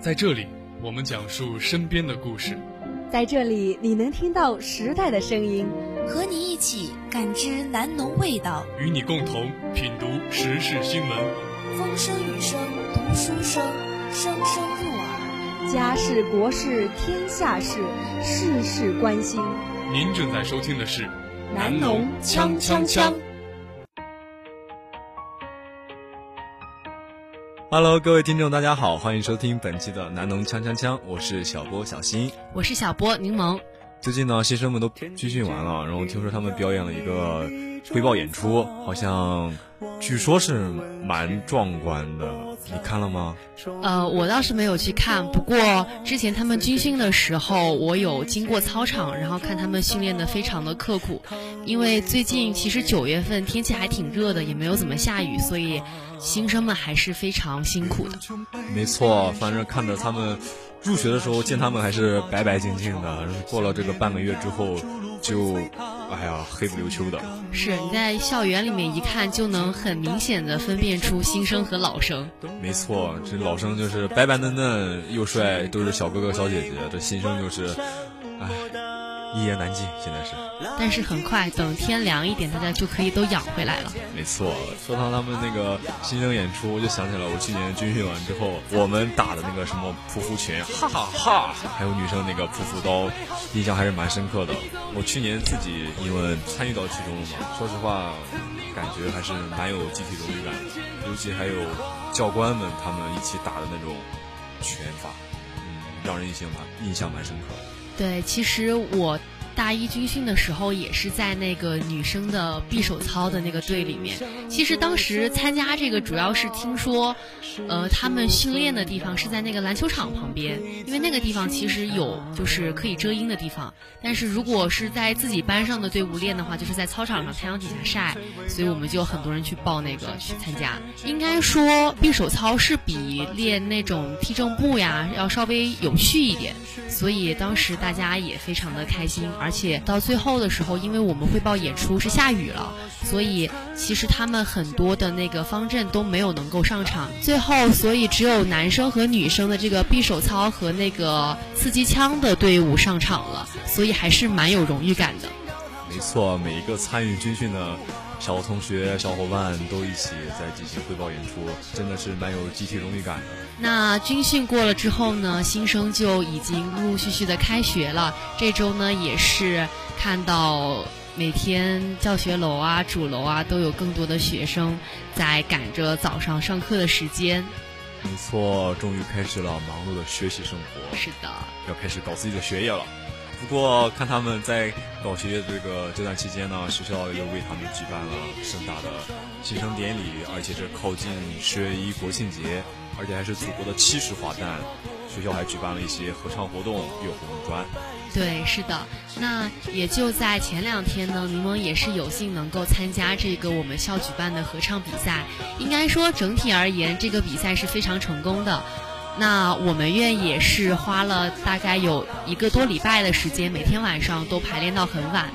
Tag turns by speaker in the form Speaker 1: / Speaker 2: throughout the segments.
Speaker 1: 在这里，我们讲述身边的故事。
Speaker 2: 在这里，你能听到时代的声音，
Speaker 3: 和你一起感知南农味道，
Speaker 1: 与你共同品读时事新闻。
Speaker 3: 风声雨声读书声，声声入耳。
Speaker 2: 家事国事天下事，事事关心。
Speaker 1: 您正在收听的是
Speaker 2: 南农锵锵锵。
Speaker 4: Hello，各位听众，大家好，欢迎收听本期的南农锵锵锵，我是小波小新，
Speaker 3: 我是小波柠檬。
Speaker 4: 最近呢，新生们都军训完了，然后听说他们表演了一个汇报演出，好像据说是蛮壮观的，你看了吗？
Speaker 5: 呃，我倒是没有去看，不过之前他们军训的时候，我有经过操场，然后看他们训练的非常的刻苦，因为最近其实九月份天气还挺热的，也没有怎么下雨，所以。新生们还是非常辛苦的，
Speaker 4: 没错，反正看着他们入学的时候见他们还是白白净净的，过了这个半个月之后，就哎呀黑不溜秋的。
Speaker 5: 是你在校园里面一看就能很明显的分辨出新生和老生。
Speaker 4: 没错，这老生就是白白嫩嫩又帅，都是小哥哥小姐姐；这新生就是，哎。一言难尽，现在是。
Speaker 5: 但是很快，等天凉一点，大家就可以都养回来了。
Speaker 4: 没错，说到他们那个新生演出，我就想起了我去年军训完之后，我们打的那个什么匍匐拳，哈哈哈，还有女生那个匍匐刀，印象还是蛮深刻的。我去年自己因为参与到其中了嘛，说实话，感觉还是蛮有集体荣誉感的。尤其还有教官们他们一起打的那种拳法，嗯，让人印象蛮印象蛮深刻的。
Speaker 5: 对，其实我。大一军训的时候，也是在那个女生的匕首操的那个队里面。其实当时参加这个，主要是听说，呃，他们训练的地方是在那个篮球场旁边，因为那个地方其实有就是可以遮阴的地方。但是如果是在自己班上的队伍练的话，就是在操场上太阳底下晒，所以我们就很多人去报那个去参加。应该说，匕首操是比练那种踢正步呀要稍微有序一点，所以当时大家也非常的开心。而且到最后的时候，因为我们汇报演出是下雨了，所以其实他们很多的那个方阵都没有能够上场。最后，所以只有男生和女生的这个匕首操和那个刺激枪的队伍上场了，所以还是蛮有荣誉感的。
Speaker 4: 没错，每一个参与军训的。小同学、小伙伴都一起在进行汇报演出，真的是蛮有集体荣誉感的。
Speaker 5: 那军训过了之后呢，新生就已经陆陆续续的开学了。这周呢，也是看到每天教学楼啊、主楼啊都有更多的学生在赶着早上上课的时间。
Speaker 4: 没错，终于开始了忙碌的学习生活。
Speaker 5: 是的，
Speaker 4: 要开始搞自己的学业了。不过看他们在搞学业这个这段期间呢，学校又为他们举办了盛大的新生典礼，而且是靠近十月一国庆节，而且还是祖国的七十华诞，学校还举办了一些合唱活动，有红砖。
Speaker 5: 对，是的。那也就在前两天呢，柠檬也是有幸能够参加这个我们校举办的合唱比赛。应该说整体而言，这个比赛是非常成功的。那我们院也是花了大概有一个多礼拜的时间，每天晚上都排练到很晚，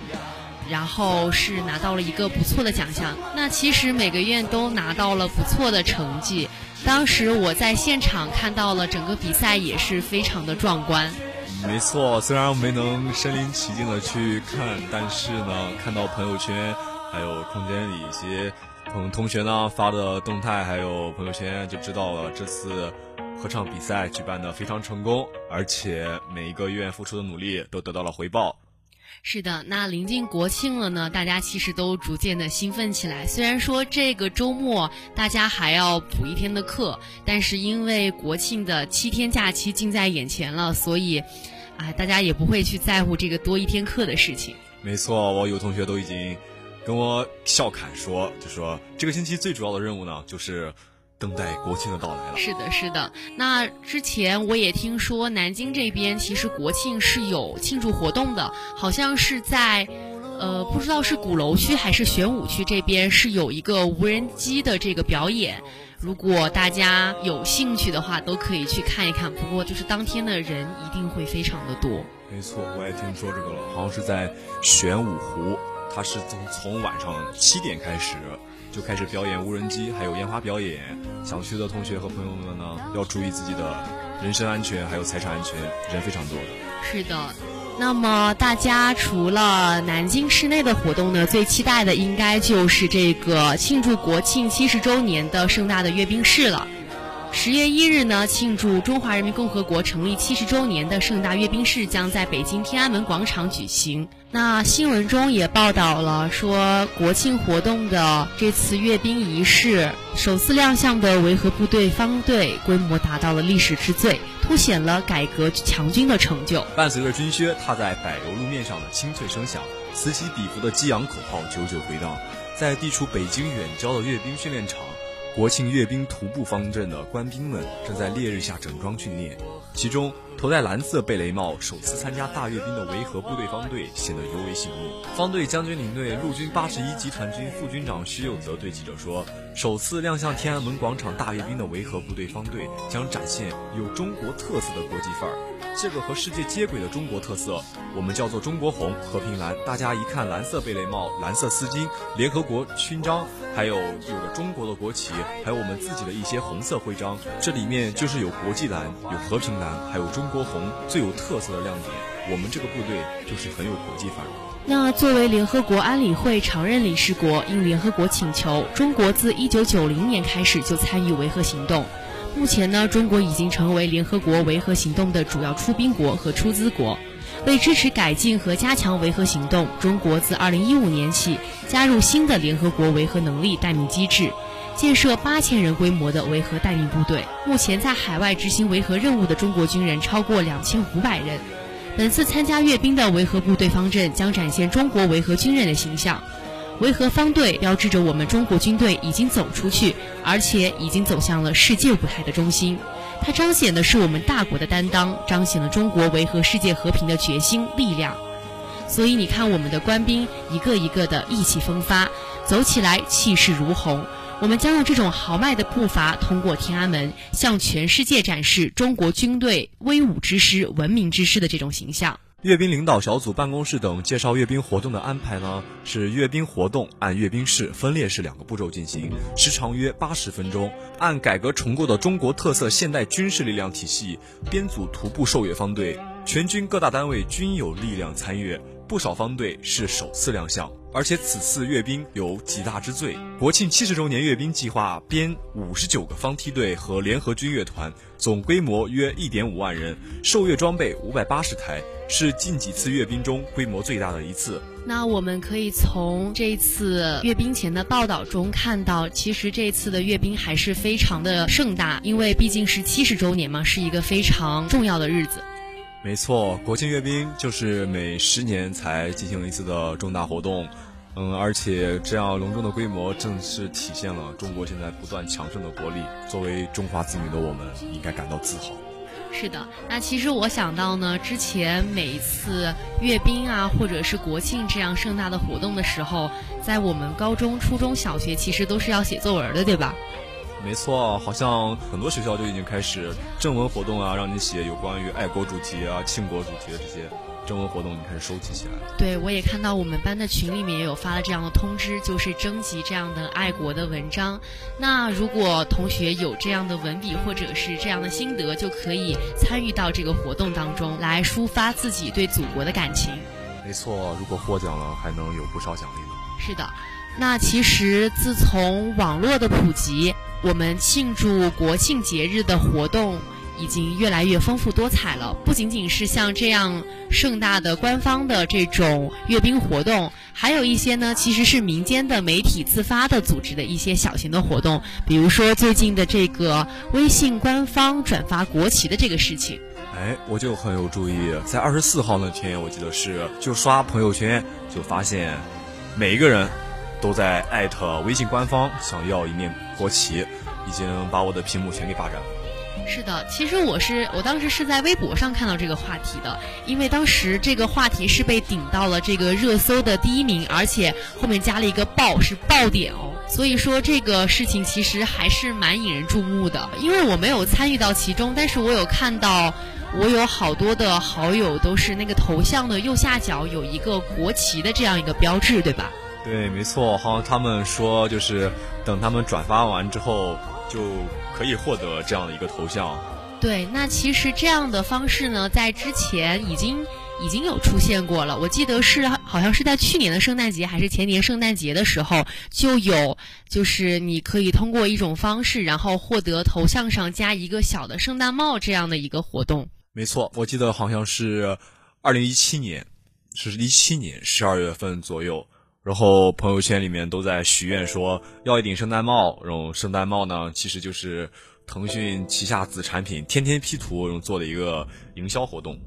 Speaker 5: 然后是拿到了一个不错的奖项。那其实每个院都拿到了不错的成绩。当时我在现场看到了整个比赛，也是非常的壮观。
Speaker 4: 没错，虽然没能身临其境的去看，但是呢，看到朋友圈还有空间里一些同同学呢发的动态，还有朋友圈，就知道了这次。合唱比赛举办的非常成功，而且每一个院付出的努力都得到了回报。
Speaker 5: 是的，那临近国庆了呢，大家其实都逐渐的兴奋起来。虽然说这个周末大家还要补一天的课，但是因为国庆的七天假期近在眼前了，所以，啊，大家也不会去在乎这个多一天课的事情。
Speaker 4: 没错，我有同学都已经跟我笑侃说，就说这个星期最主要的任务呢，就是。等待国庆的到来了。
Speaker 5: 是的，是的。那之前我也听说，南京这边其实国庆是有庆祝活动的，好像是在，呃，不知道是鼓楼区还是玄武区这边是有一个无人机的这个表演。如果大家有兴趣的话，都可以去看一看。不过就是当天的人一定会非常的多。
Speaker 4: 没错，我也听说这个了，好像是在玄武湖，它是从从晚上七点开始。就开始表演无人机，还有烟花表演。想去的同学和朋友们呢，要注意自己的人身安全，还有财产安全，人非常多的。
Speaker 5: 是的，那么大家除了南京市内的活动呢，最期待的应该就是这个庆祝国庆七十周年的盛大的阅兵式了。十月一日呢，庆祝中华人民共和国成立七十周年的盛大阅兵式将在北京天安门广场举行。那新闻中也报道了说，国庆活动的这次阅兵仪式首次亮相的维和部队方队规模达到了历史之最，凸显了改革强军的成就。
Speaker 4: 伴随着军靴踏在柏油路面上的清脆声响，此起彼伏的激昂口号久久回荡，在地处北京远郊的阅兵训练场。国庆阅兵徒步方阵的官兵们正在烈日下整装训练，其中头戴蓝色贝雷帽、首次参加大阅兵的维和部队方队显得尤为醒目。方队将军领队陆军八十一集团军副军长徐有泽对记者说：“首次亮相天安门广场大阅兵的维和部队方队将展现有中国特色的国际范儿。这个和世界接轨的中国特色，我们叫做中国红、和平蓝。大家一看蓝色贝雷帽、蓝色丝巾、联合国勋章，还有有着中国的国旗。”还有我们自己的一些红色徽章，这里面就是有国际蓝、有和平蓝，还有中中国红最有特色的亮点。我们这个部队就是很有国际范儿。
Speaker 5: 那作为联合国安理会常任理事国，应联合国请求，中国自1990年开始就参与维和行动。目前呢，中国已经成为联合国维和行动的主要出兵国和出资国。为支持改进和加强维和行动，中国自2015年起加入新的联合国维和能力待命机制。建设八千人规模的维和待命部队，目前在海外执行维和任务的中国军人超过两千五百人。本次参加阅兵的维和部队方阵将展现中国维和军人的形象。维和方队标志着我们中国军队已经走出去，而且已经走向了世界舞台的中心。它彰显的是我们大国的担当，彰显了中国维和世界和平的决心力量。所以你看，我们的官兵一个一个的意气风发，走起来气势如虹。我们将用这种豪迈的步伐通过天安门，向全世界展示中国军队威武之师、文明之师的这种形象。
Speaker 4: 阅兵领导小组办公室等介绍阅兵活动的安排呢，是阅兵活动按阅兵式分列式两个步骤进行，时长约八十分钟，按改革重构的中国特色现代军事力量体系编组徒步受阅方队，全军各大单位均有力量参阅，不少方队是首次亮相。而且此次阅兵有几大之最：国庆七十周年阅兵计划编五十九个方梯队和联合军乐团，总规模约一点五万人，受阅装备五百八十台，是近几次阅兵中规模最大的一次。
Speaker 5: 那我们可以从这次阅兵前的报道中看到，其实这次的阅兵还是非常的盛大，因为毕竟是七十周年嘛，是一个非常重要的日子。
Speaker 4: 没错，国庆阅兵就是每十年才进行一次的重大活动，嗯，而且这样隆重的规模，正是体现了中国现在不断强盛的国力。作为中华子女的我们，应该感到自豪。
Speaker 5: 是的，那其实我想到呢，之前每一次阅兵啊，或者是国庆这样盛大的活动的时候，在我们高中、初中小学，其实都是要写作文的，对吧？
Speaker 4: 没错，好像很多学校就已经开始正文活动啊，让你写有关于爱国主题啊、庆国主题的这些正文活动，你开始收集起来。
Speaker 5: 对，我也看到我们班的群里面也有发了这样的通知，就是征集这样的爱国的文章。那如果同学有这样的文笔或者是这样的心得，就可以参与到这个活动当中来抒发自己对祖国的感情。
Speaker 4: 没错，如果获奖了，还能有不少奖励呢。
Speaker 5: 是的，那其实自从网络的普及。我们庆祝国庆节日的活动已经越来越丰富多彩了，不仅仅是像这样盛大的官方的这种阅兵活动，还有一些呢，其实是民间的媒体自发的组织的一些小型的活动，比如说最近的这个微信官方转发国旗的这个事情。
Speaker 4: 哎，我就很有注意，在二十四号那天，我记得是就刷朋友圈就发现，每一个人。都在艾特微信官方，想要一面国旗，已经把我的屏幕全给霸占了。
Speaker 5: 是的，其实我是我当时是在微博上看到这个话题的，因为当时这个话题是被顶到了这个热搜的第一名，而且后面加了一个爆，是爆点哦。所以说这个事情其实还是蛮引人注目的。因为我没有参与到其中，但是我有看到，我有好多的好友都是那个头像的右下角有一个国旗的这样一个标志，对吧？
Speaker 4: 对，没错，好像他们说就是等他们转发完之后就可以获得这样的一个头像。
Speaker 5: 对，那其实这样的方式呢，在之前已经已经有出现过了。我记得是好像是在去年的圣诞节还是前年圣诞节的时候就有，就是你可以通过一种方式，然后获得头像上加一个小的圣诞帽这样的一个活动。
Speaker 4: 没错，我记得好像是二零一七年，是一七年十二月份左右，然后朋友圈里面都在许愿说要一顶圣诞帽，然后圣诞帽呢其实就是。腾讯旗下子产品天天 P 图做的一个营销活动，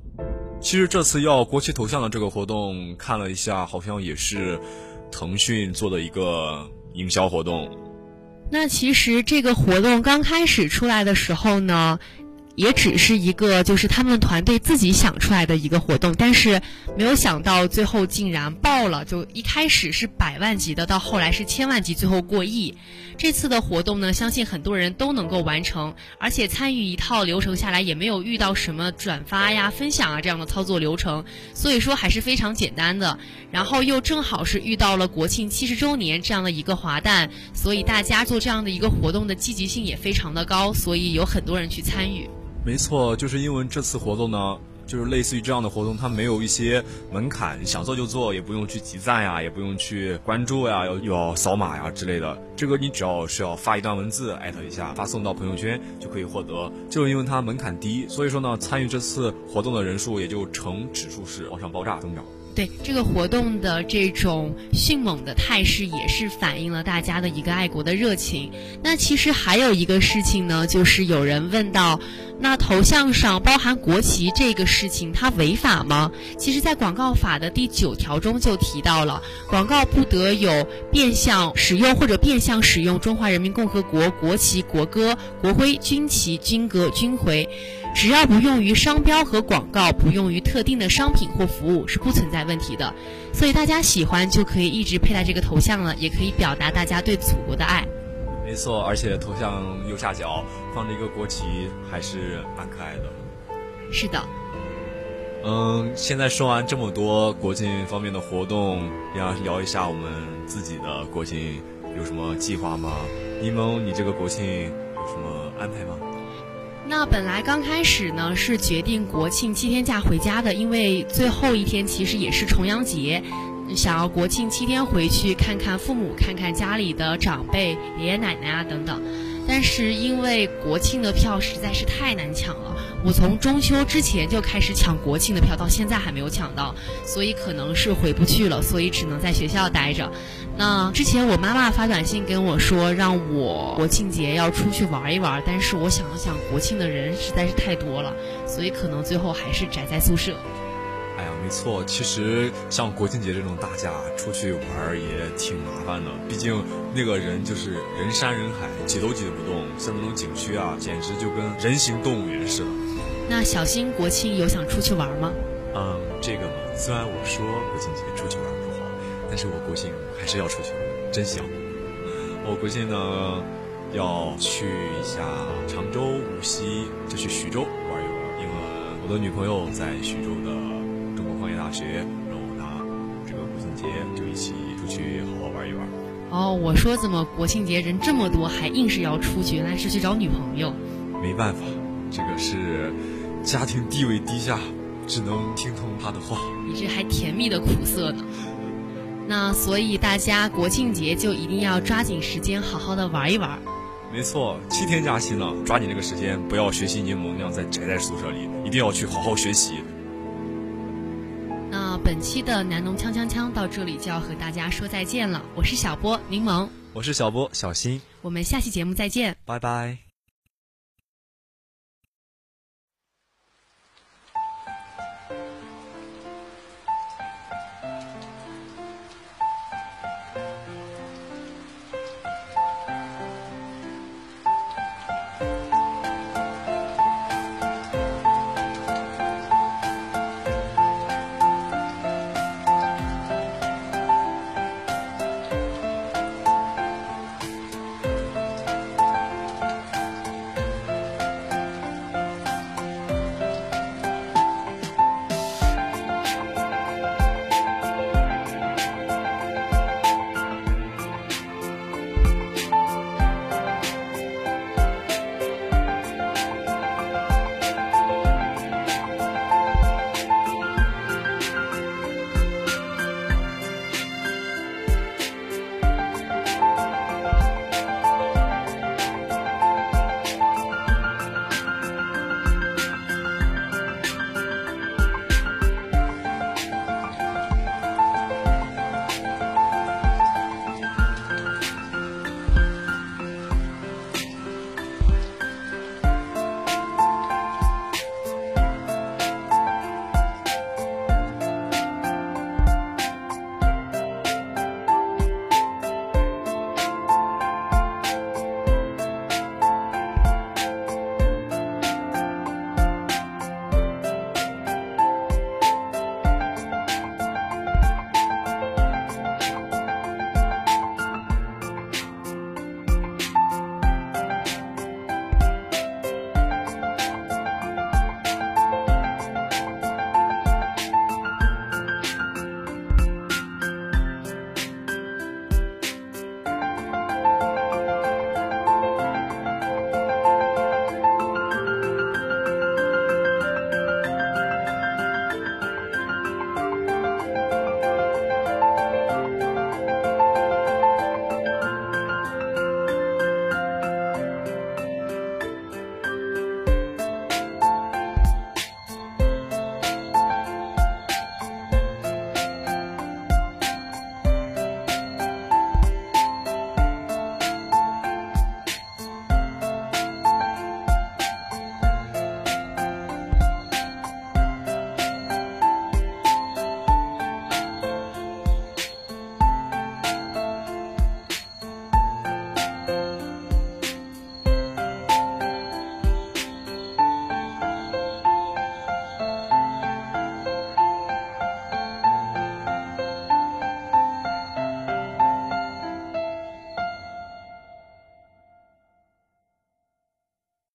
Speaker 4: 其实这次要国旗头像的这个活动，看了一下，好像也是腾讯做的一个营销活动。
Speaker 5: 那其实这个活动刚开始出来的时候呢？也只是一个，就是他们团队自己想出来的一个活动，但是没有想到最后竟然爆了。就一开始是百万级的，到后来是千万级，最后过亿。这次的活动呢，相信很多人都能够完成，而且参与一套流程下来，也没有遇到什么转发呀、分享啊这样的操作流程，所以说还是非常简单的。然后又正好是遇到了国庆七十周年这样的一个华诞，所以大家做这样的一个活动的积极性也非常的高，所以有很多人去参与。
Speaker 4: 没错，就是因为这次活动呢，就是类似于这样的活动，它没有一些门槛，想做就做，也不用去集赞呀，也不用去关注呀，要要扫码呀之类的。这个你只要是要发一段文字，艾特一下，发送到朋友圈就可以获得。就是因为它门槛低，所以说呢，参与这次活动的人数也就呈指数式往上爆炸增长。
Speaker 5: 对这个活动的这种迅猛的态势，也是反映了大家的一个爱国的热情。那其实还有一个事情呢，就是有人问到，那头像上包含国旗这个事情，它违法吗？其实，在广告法的第九条中就提到了，广告不得有变相使用或者变相使用中华人民共和国国旗、国歌、国徽、军旗、军歌、军徽。只要不用于商标和广告，不用于特定的商品或服务，是不存在问题的。所以大家喜欢就可以一直佩戴这个头像了，也可以表达大家对祖国的爱。
Speaker 4: 没错，而且头像右下角放着一个国旗，还是蛮可爱的。
Speaker 5: 是的。
Speaker 4: 嗯，现在说完这么多国庆方面的活动，要聊一下我们自己的国庆有什么计划吗？柠檬，你这个国庆有什么安排吗？
Speaker 5: 那本来刚开始呢是决定国庆七天假回家的，因为最后一天其实也是重阳节，想要国庆七天回去看看父母，看看家里的长辈、爷爷奶奶啊等等。但是因为国庆的票实在是太难抢了，我从中秋之前就开始抢国庆的票，到现在还没有抢到，所以可能是回不去了，所以只能在学校待着。那之前我妈妈发短信跟我说，让我国庆节要出去玩一玩，但是我想了想，国庆的人实在是太多了，所以可能最后还是宅在宿舍。
Speaker 4: 没错，其实像国庆节这种大假出去玩也挺麻烦的，毕竟那个人就是人山人海，挤都挤不动。像那种景区啊，简直就跟人形动物园似的。
Speaker 5: 那小新国庆有想出去玩吗？
Speaker 4: 嗯，这个嘛，虽然我说国庆节出去玩不好，但是我国庆还是要出去，真想。我国庆呢要去一下常州、无锡，就去徐州玩一玩，因为我的女朋友在徐州的。大学，然后呢，这个国庆节就一起出去好好玩一玩。
Speaker 5: 哦，我说怎么国庆节人这么多，还硬是要出去？原来是去找女朋友。
Speaker 4: 没办法，这个是家庭地位低下，只能听从他的话。
Speaker 5: 你这还甜蜜的苦涩呢。那所以大家国庆节就一定要抓紧时间，好好的玩一玩。
Speaker 4: 没错，七天假期呢，抓紧这个时间，不要学习柠檬那样在宅在宿舍里，一定要去好好学习。
Speaker 5: 本期的南农锵锵锵到这里就要和大家说再见了，我是小波柠檬，
Speaker 4: 我是小波小新，
Speaker 5: 我们下期节目再见，
Speaker 4: 拜拜。